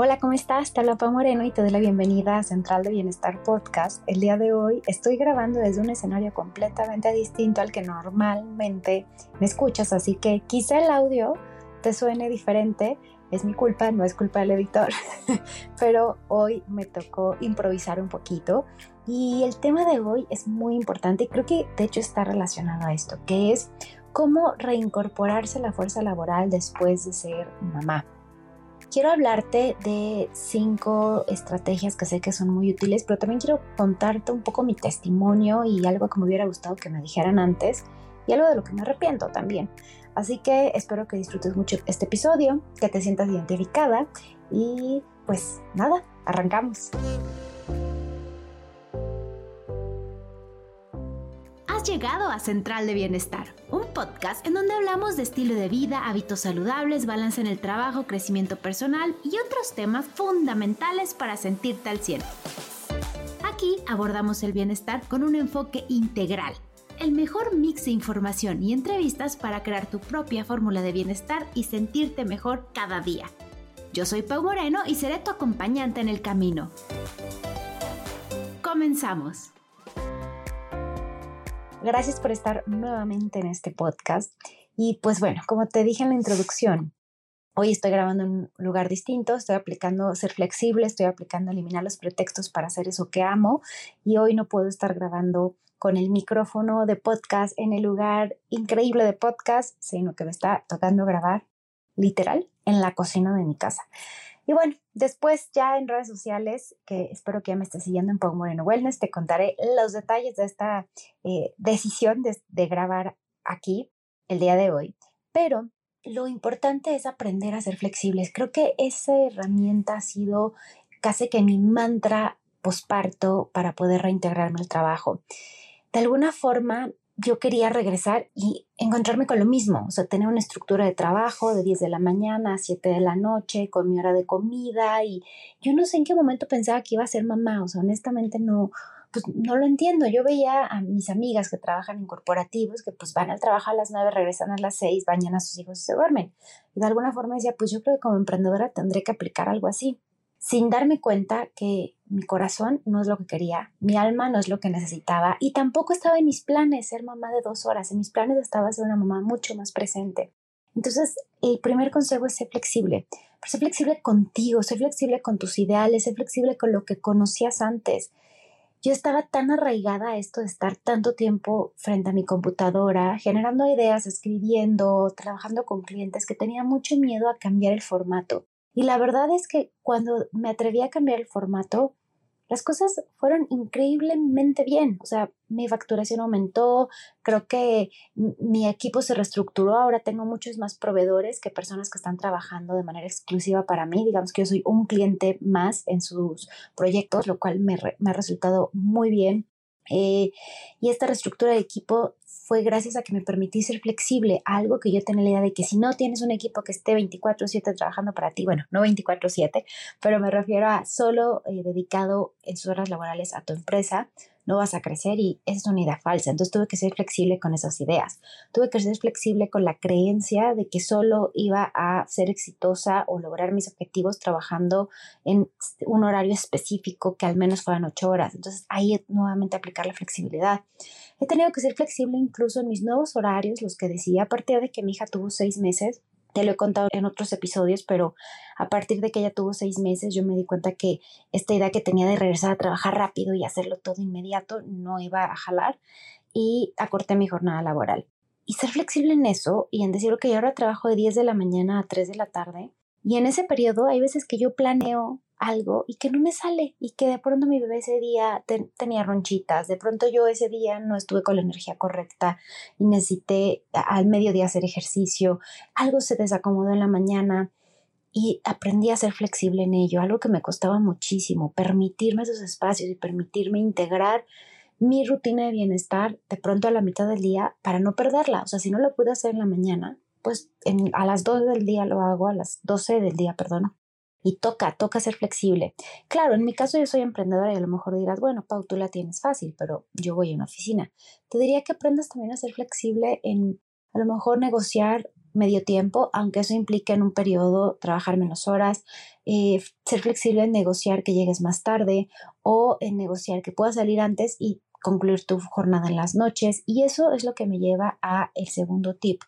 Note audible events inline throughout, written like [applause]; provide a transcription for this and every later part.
Hola, ¿cómo estás? Te habla Pau Moreno y te doy la bienvenida a Central de Bienestar Podcast. El día de hoy estoy grabando desde un escenario completamente distinto al que normalmente me escuchas, así que quizá el audio te suene diferente. Es mi culpa, no es culpa del editor, [laughs] pero hoy me tocó improvisar un poquito y el tema de hoy es muy importante y creo que de hecho está relacionado a esto, que es cómo reincorporarse a la fuerza laboral después de ser mamá. Quiero hablarte de cinco estrategias que sé que son muy útiles, pero también quiero contarte un poco mi testimonio y algo que me hubiera gustado que me dijeran antes y algo de lo que me arrepiento también. Así que espero que disfrutes mucho este episodio, que te sientas identificada y pues nada, arrancamos. Llegado a Central de Bienestar, un podcast en donde hablamos de estilo de vida, hábitos saludables, balance en el trabajo, crecimiento personal y otros temas fundamentales para sentirte al cielo. Aquí abordamos el bienestar con un enfoque integral, el mejor mix de información y entrevistas para crear tu propia fórmula de bienestar y sentirte mejor cada día. Yo soy Pau Moreno y seré tu acompañante en el camino. Comenzamos. Gracias por estar nuevamente en este podcast. Y pues bueno, como te dije en la introducción, hoy estoy grabando en un lugar distinto, estoy aplicando ser flexible, estoy aplicando eliminar los pretextos para hacer eso que amo y hoy no puedo estar grabando con el micrófono de podcast en el lugar increíble de podcast, sino que me está tocando grabar literal en la cocina de mi casa. Y bueno, después ya en redes sociales, que espero que ya me estés siguiendo en Pau Moreno Wellness, te contaré los detalles de esta eh, decisión de, de grabar aquí el día de hoy. Pero lo importante es aprender a ser flexibles. Creo que esa herramienta ha sido casi que mi mantra posparto para poder reintegrarme al trabajo. De alguna forma, yo quería regresar y encontrarme con lo mismo, o sea, tener una estructura de trabajo de 10 de la mañana a 7 de la noche, con mi hora de comida y yo no sé en qué momento pensaba que iba a ser mamá, o sea, honestamente no, pues no lo entiendo. Yo veía a mis amigas que trabajan en corporativos que pues van al trabajo a las 9, regresan a las 6, bañan a sus hijos y se duermen. Y de alguna forma decía, pues yo creo que como emprendedora tendré que aplicar algo así sin darme cuenta que mi corazón no es lo que quería, mi alma no es lo que necesitaba y tampoco estaba en mis planes ser mamá de dos horas, en mis planes estaba ser una mamá mucho más presente. Entonces, el primer consejo es ser flexible, pero ser flexible contigo, ser flexible con tus ideales, ser flexible con lo que conocías antes. Yo estaba tan arraigada a esto de estar tanto tiempo frente a mi computadora, generando ideas, escribiendo, trabajando con clientes, que tenía mucho miedo a cambiar el formato. Y la verdad es que cuando me atreví a cambiar el formato, las cosas fueron increíblemente bien. O sea, mi facturación aumentó, creo que mi equipo se reestructuró, ahora tengo muchos más proveedores que personas que están trabajando de manera exclusiva para mí. Digamos que yo soy un cliente más en sus proyectos, lo cual me, me ha resultado muy bien. Eh, y esta reestructura de equipo fue gracias a que me permití ser flexible, algo que yo tenía la idea de que si no tienes un equipo que esté 24/7 trabajando para ti, bueno, no 24/7, pero me refiero a solo eh, dedicado en sus horas laborales a tu empresa, no vas a crecer y es una idea falsa. Entonces tuve que ser flexible con esas ideas. Tuve que ser flexible con la creencia de que solo iba a ser exitosa o lograr mis objetivos trabajando en un horario específico que al menos fueran ocho horas. Entonces ahí nuevamente aplicar la flexibilidad. He tenido que ser flexible incluso en mis nuevos horarios, los que decía a partir de que mi hija tuvo seis meses te lo he contado en otros episodios, pero a partir de que ella tuvo seis meses, yo me di cuenta que esta idea que tenía de regresar a trabajar rápido y hacerlo todo inmediato no iba a jalar y acorté mi jornada laboral. Y ser flexible en eso y en decir, que ahora trabajo de 10 de la mañana a 3 de la tarde. Y en ese periodo hay veces que yo planeo algo y que no me sale y que de pronto mi bebé ese día tenía ronchitas, de pronto yo ese día no estuve con la energía correcta y necesité al mediodía hacer ejercicio, algo se desacomodó en la mañana y aprendí a ser flexible en ello, algo que me costaba muchísimo, permitirme esos espacios y permitirme integrar mi rutina de bienestar de pronto a la mitad del día para no perderla, o sea, si no lo pude hacer en la mañana, pues a las 2 del día lo hago, a las 12 del día, perdón, y toca, toca ser flexible. Claro, en mi caso yo soy emprendedora y a lo mejor dirás, bueno, Pau, tú la tienes fácil, pero yo voy a una oficina. Te diría que aprendas también a ser flexible en a lo mejor negociar medio tiempo, aunque eso implique en un periodo trabajar menos horas, eh, ser flexible en negociar que llegues más tarde o en negociar que puedas salir antes y concluir tu jornada en las noches. Y eso es lo que me lleva a el segundo tip,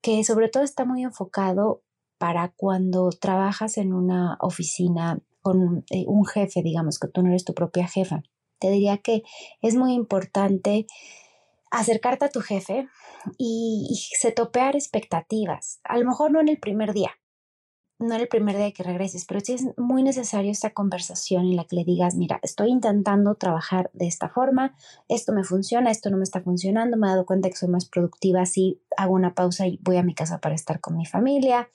que sobre todo está muy enfocado para cuando trabajas en una oficina con eh, un jefe, digamos, que tú no eres tu propia jefa. Te diría que es muy importante acercarte a tu jefe y, se topear expectativas. A lo mejor no en el primer día, no en el primer día que regreses, pero sí es muy necesario esta conversación en la que le digas, mira, estoy intentando trabajar de esta forma, esto me funciona, esto no me está funcionando, me he dado cuenta que soy más productiva si hago una pausa y voy a mi casa para estar con mi familia.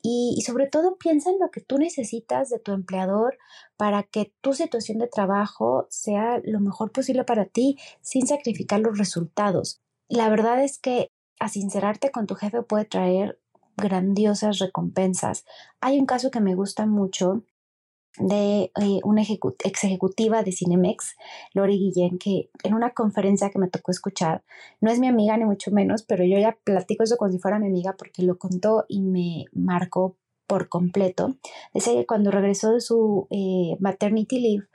Y, y sobre todo piensa en lo que tú necesitas de tu empleador para que tu situación de trabajo sea lo mejor posible para ti sin sacrificar los resultados. La verdad es que a sincerarte con tu jefe puede traer grandiosas recompensas. Hay un caso que me gusta mucho de eh, una ex ejecutiva de Cinemex, Lori Guillén, que en una conferencia que me tocó escuchar, no es mi amiga ni mucho menos, pero yo ya platico eso como si fuera mi amiga porque lo contó y me marcó por completo. Decía que cuando regresó de su eh, maternity leave,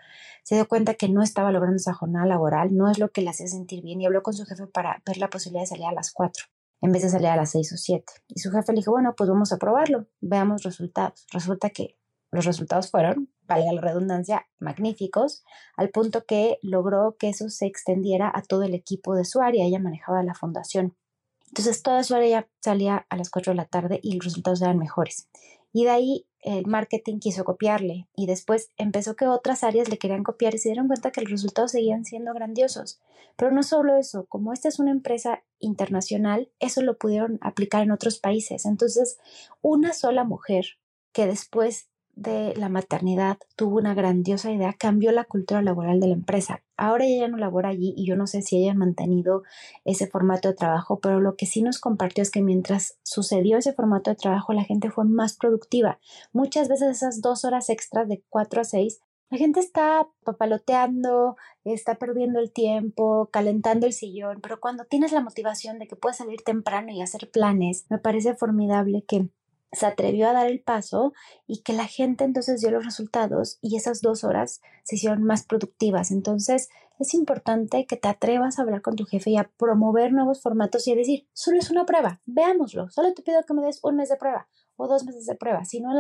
se dio cuenta que no estaba logrando esa jornada laboral, no es lo que le hacía sentir bien y habló con su jefe para ver la posibilidad de salir a las 4 en vez de salir a las 6 o 7. Y su jefe le dijo, bueno, pues vamos a probarlo, veamos resultados. Resulta que los resultados fueron, valga la redundancia, magníficos, al punto que logró que eso se extendiera a todo el equipo de su área. Ella manejaba la fundación. Entonces toda su área salía a las 4 de la tarde y los resultados eran mejores. Y de ahí el marketing quiso copiarle y después empezó que otras áreas le querían copiar y se dieron cuenta que los resultados seguían siendo grandiosos. Pero no solo eso, como esta es una empresa internacional, eso lo pudieron aplicar en otros países. Entonces, una sola mujer que después de la maternidad tuvo una grandiosa idea, cambió la cultura laboral de la empresa. Ahora ella no labora allí y yo no sé si hayan mantenido ese formato de trabajo, pero lo que sí nos compartió es que mientras sucedió ese formato de trabajo, la gente fue más productiva. Muchas veces esas dos horas extras de cuatro a seis la gente está papaloteando, está perdiendo el tiempo, calentando el sillón, pero cuando tienes la motivación de que puedes salir temprano y hacer planes, me parece formidable que se atrevió a dar el paso y que la gente entonces dio los resultados y esas dos horas se hicieron más productivas. Entonces es importante que te atrevas a hablar con tu jefe y a promover nuevos formatos y a decir, solo es una prueba, veámoslo, solo te pido que me des un mes de prueba o dos meses de prueba. Si no,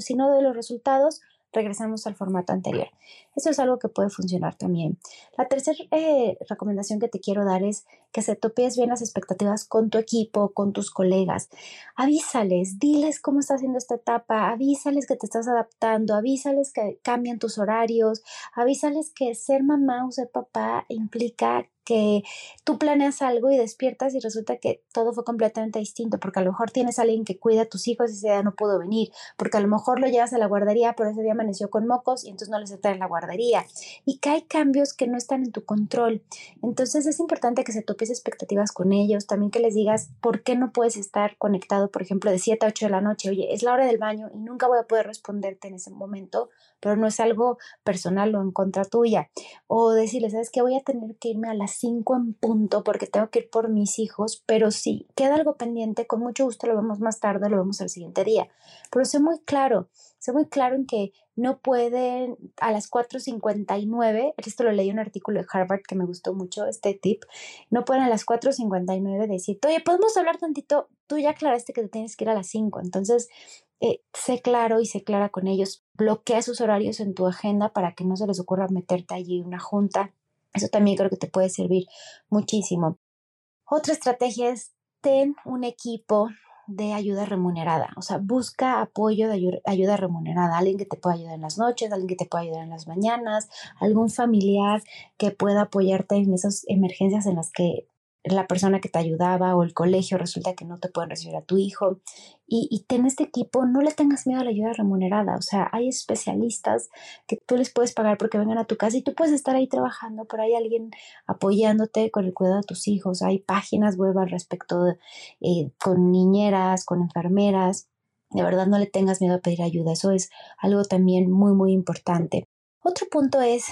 si no los resultados, regresamos al formato anterior. Eso es algo que puede funcionar también. La tercera eh, recomendación que te quiero dar es que se topes bien las expectativas con tu equipo, con tus colegas. Avísales, diles cómo está haciendo esta etapa, avísales que te estás adaptando, avísales que cambian tus horarios, avísales que ser mamá o ser papá implica que tú planeas algo y despiertas y resulta que todo fue completamente distinto, porque a lo mejor tienes a alguien que cuida a tus hijos y ese día no pudo venir, porque a lo mejor lo llevas a la guardería, pero ese día amaneció con mocos y entonces no les está en la guardería, y que hay cambios que no están en tu control. Entonces es importante que se topes expectativas con ellos, también que les digas por qué no puedes estar conectado, por ejemplo, de 7 a 8 de la noche, oye, es la hora del baño y nunca voy a poder responderte en ese momento, pero no es algo personal o en contra tuya. O decirle, ¿sabes qué? Voy a tener que irme a las 5 en punto porque tengo que ir por mis hijos, pero si queda algo pendiente, con mucho gusto lo vemos más tarde, lo vemos el siguiente día. Pero sé muy claro, sé muy claro en que no pueden a las 4.59, esto lo leí en un artículo de Harvard que me gustó mucho, este tip, no pueden a las 4.59 decir, oye, podemos hablar tantito, tú ya aclaraste que te tienes que ir a las 5, entonces eh, sé claro y sé clara con ellos, bloquea sus horarios en tu agenda para que no se les ocurra meterte allí una junta. Eso también creo que te puede servir muchísimo. Otra estrategia es ten un equipo de ayuda remunerada, o sea, busca apoyo de ayuda remunerada, alguien que te pueda ayudar en las noches, alguien que te pueda ayudar en las mañanas, algún familiar que pueda apoyarte en esas emergencias en las que la persona que te ayudaba o el colegio resulta que no te pueden recibir a tu hijo. Y, y ten este equipo, no le tengas miedo a la ayuda remunerada. O sea, hay especialistas que tú les puedes pagar porque vengan a tu casa y tú puedes estar ahí trabajando, pero hay alguien apoyándote con el cuidado de tus hijos. Hay páginas web al respecto eh, con niñeras, con enfermeras. De verdad, no le tengas miedo a pedir ayuda. Eso es algo también muy, muy importante. Otro punto es,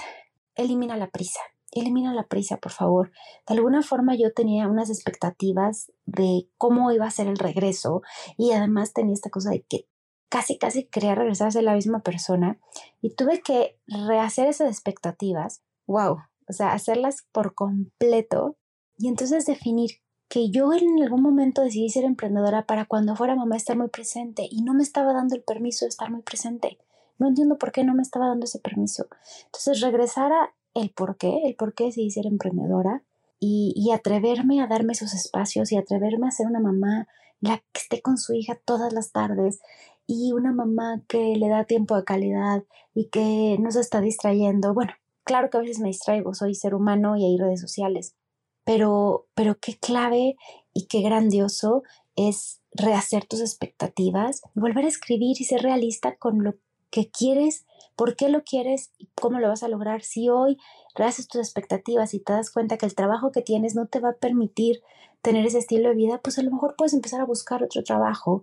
elimina la prisa elimina la prisa, por favor. De alguna forma yo tenía unas expectativas de cómo iba a ser el regreso y además tenía esta cosa de que casi, casi quería regresar a ser la misma persona y tuve que rehacer esas expectativas. ¡Wow! O sea, hacerlas por completo y entonces definir que yo en algún momento decidí ser emprendedora para cuando fuera mamá estar muy presente y no me estaba dando el permiso de estar muy presente. No entiendo por qué no me estaba dando ese permiso. Entonces regresar a el por qué, el por qué decidí ser emprendedora y, y atreverme a darme esos espacios y atreverme a ser una mamá la que esté con su hija todas las tardes y una mamá que le da tiempo de calidad y que no se está distrayendo. Bueno, claro que a veces me distraigo, soy ser humano y hay redes sociales, pero, pero qué clave y qué grandioso es rehacer tus expectativas, volver a escribir y ser realista con lo que quieres, por qué lo quieres y cómo lo vas a lograr. Si hoy rehaces tus expectativas y te das cuenta que el trabajo que tienes no te va a permitir tener ese estilo de vida, pues a lo mejor puedes empezar a buscar otro trabajo.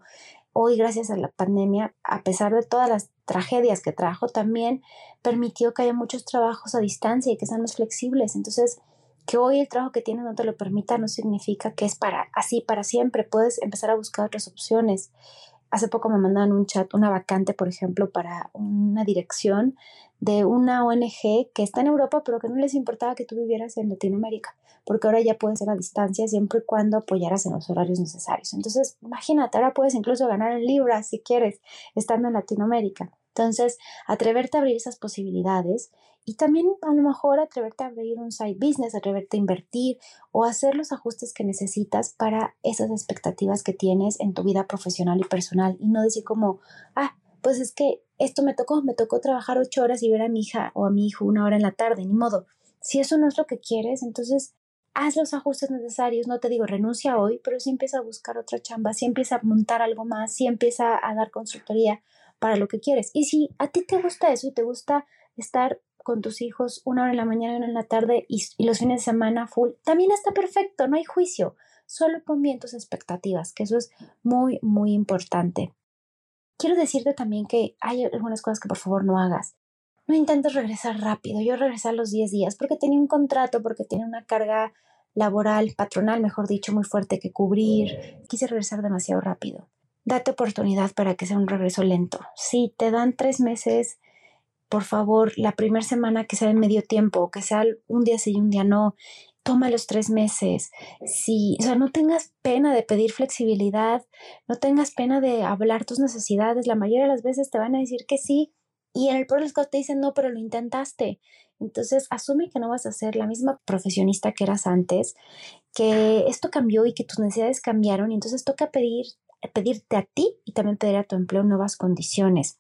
Hoy, gracias a la pandemia, a pesar de todas las tragedias que trajo, también permitió que haya muchos trabajos a distancia y que sean más flexibles. Entonces, que hoy el trabajo que tienes no te lo permita no significa que es para así para siempre. Puedes empezar a buscar otras opciones. Hace poco me mandaron un chat, una vacante, por ejemplo, para una dirección de una ONG que está en Europa, pero que no les importaba que tú vivieras en Latinoamérica, porque ahora ya puedes ser a distancia siempre y cuando apoyaras en los horarios necesarios. Entonces, imagínate, ahora puedes incluso ganar en libras si quieres, estando en Latinoamérica. Entonces, atreverte a abrir esas posibilidades y también a lo mejor atreverte a abrir un side business, atreverte a invertir o hacer los ajustes que necesitas para esas expectativas que tienes en tu vida profesional y personal y no decir como, ah, pues es que esto me tocó, me tocó trabajar ocho horas y ver a mi hija o a mi hijo una hora en la tarde, ni modo. Si eso no es lo que quieres, entonces haz los ajustes necesarios, no te digo renuncia hoy, pero sí empieza a buscar otra chamba, sí empieza a montar algo más, sí empieza a dar consultoría, para lo que quieres. Y si a ti te gusta eso y te gusta estar con tus hijos una hora en la mañana y una en la tarde y, los fines de semana full, también está perfecto, no hay juicio. Solo pon bien tus expectativas, que eso es muy, muy importante. Quiero decirte también que hay algunas cosas que por favor no hagas. No intentes regresar rápido. Yo regresé a los 10 días porque tenía un contrato, porque tenía una carga laboral, patronal, mejor dicho, muy fuerte que cubrir. Quise regresar demasiado rápido date oportunidad para que sea un regreso lento. Si te dan tres meses, por favor, la primera semana que sea en medio tiempo, que sea un día sí y un día no, toma los tres meses. Si, o sea, no tengas pena de pedir flexibilidad, no tengas pena de hablar tus necesidades. La mayoría de las veces te van a decir que sí y en el peor te dicen no, pero lo intentaste. Entonces, asume que no vas a ser la misma profesionista que eras antes, que esto cambió y que tus necesidades cambiaron entonces toca pedir pedirte a ti y también pedir a tu empleo nuevas condiciones.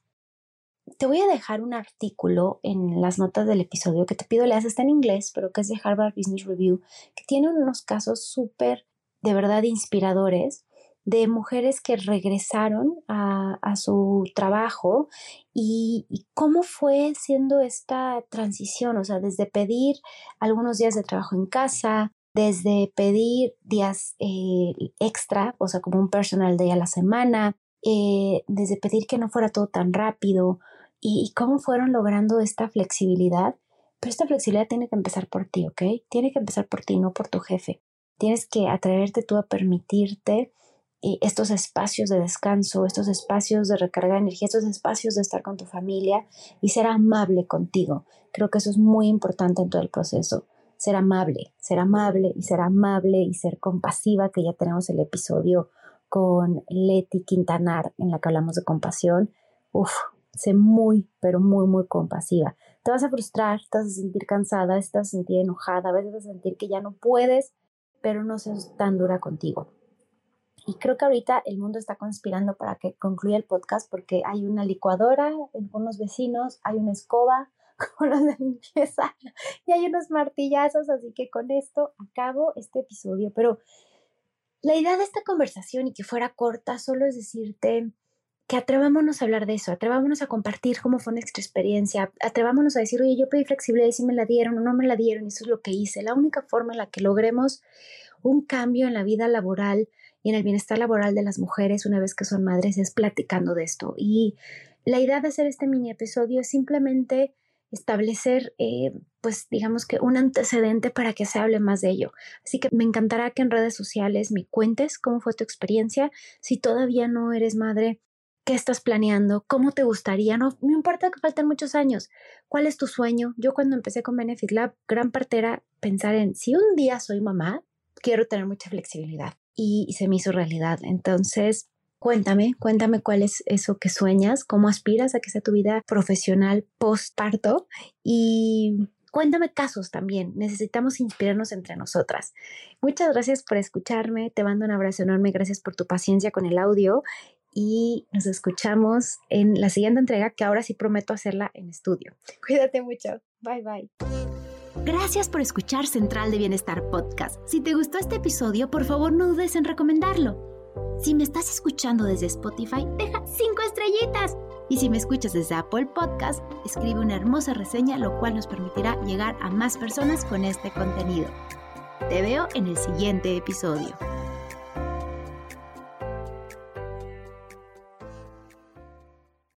Te voy a dejar un artículo en las notas del episodio que te pido leas, está en inglés, pero que es de Harvard Business Review, que tiene unos casos súper, de verdad, inspiradores de mujeres que regresaron a, su trabajo y, y, cómo fue siendo esta transición, o sea, desde pedir algunos días de trabajo en casa, desde pedir días eh, extra, o sea, como un personal day a la semana, eh, desde pedir que no fuera todo tan rápido y, cómo fueron logrando esta flexibilidad. Pero esta flexibilidad tiene que empezar por ti, ¿ok? Tiene que empezar por ti, no por tu jefe. Tienes que atreverte tú a permitirte eh, estos espacios de descanso, estos espacios de recargar energía, estos espacios de estar con tu familia y ser amable contigo. Creo que eso es muy importante en todo el proceso ser amable, ser amable y ser amable y ser compasiva, que ya tenemos el episodio con Leti Quintanar en la que hablamos de compasión. Uf, sé muy, pero muy, muy compasiva. Te vas a frustrar, te vas a sentir cansada, te vas a sentir enojada, a veces vas a sentir que ya no puedes, pero no seas tan dura contigo. Y creo que ahorita el mundo está conspirando para que concluya el podcast porque hay una licuadora en unos vecinos, hay una escoba, con los de limpieza [laughs] y hay unos martillazos, así que con esto acabo este episodio. Pero la idea de esta conversación y que fuera corta solo es decirte que atrevámonos a hablar de eso, atrevámonos a compartir cómo fue nuestra experiencia, atrevámonos a decir, oye, yo pedí flexibilidad y si me la dieron o no me la dieron y eso es lo que hice. La única forma en la que logremos un cambio en la vida laboral y en el bienestar laboral de las mujeres una vez que son madres es platicando de esto. Y la idea de hacer este mini episodio es simplemente establecer, eh, pues digamos que un antecedente para que se hable más de ello. Así que me encantará que en redes sociales me cuentes cómo fue tu experiencia. Si todavía no eres madre, ¿qué estás planeando? ¿Cómo te gustaría? No, no importa que falten muchos años. ¿Cuál es tu sueño? Yo cuando empecé con Benefit Lab, gran parte era pensar en si un día soy mamá, quiero tener mucha flexibilidad. y se me hizo realidad. Entonces, Cuéntame, cuéntame cuál es eso que sueñas, cómo aspiras a que sea tu vida profesional post-parto y cuéntame casos también. Necesitamos inspirarnos entre nosotras. Muchas gracias por escucharme. Te mando un abrazo enorme. Gracias por tu paciencia con el audio y nos escuchamos en la siguiente entrega que ahora sí prometo hacerla en estudio. [laughs] Cuídate mucho. Bye bye. Gracias por escuchar Central de Bienestar Podcast. Si te gustó este episodio, por favor no dudes en recomendarlo. Si me estás escuchando desde Spotify, deja 5 estrellitas. Y si me escuchas desde Apple Podcast, escribe una hermosa reseña, lo cual nos permitirá llegar a más personas con este contenido. Te veo en el siguiente episodio.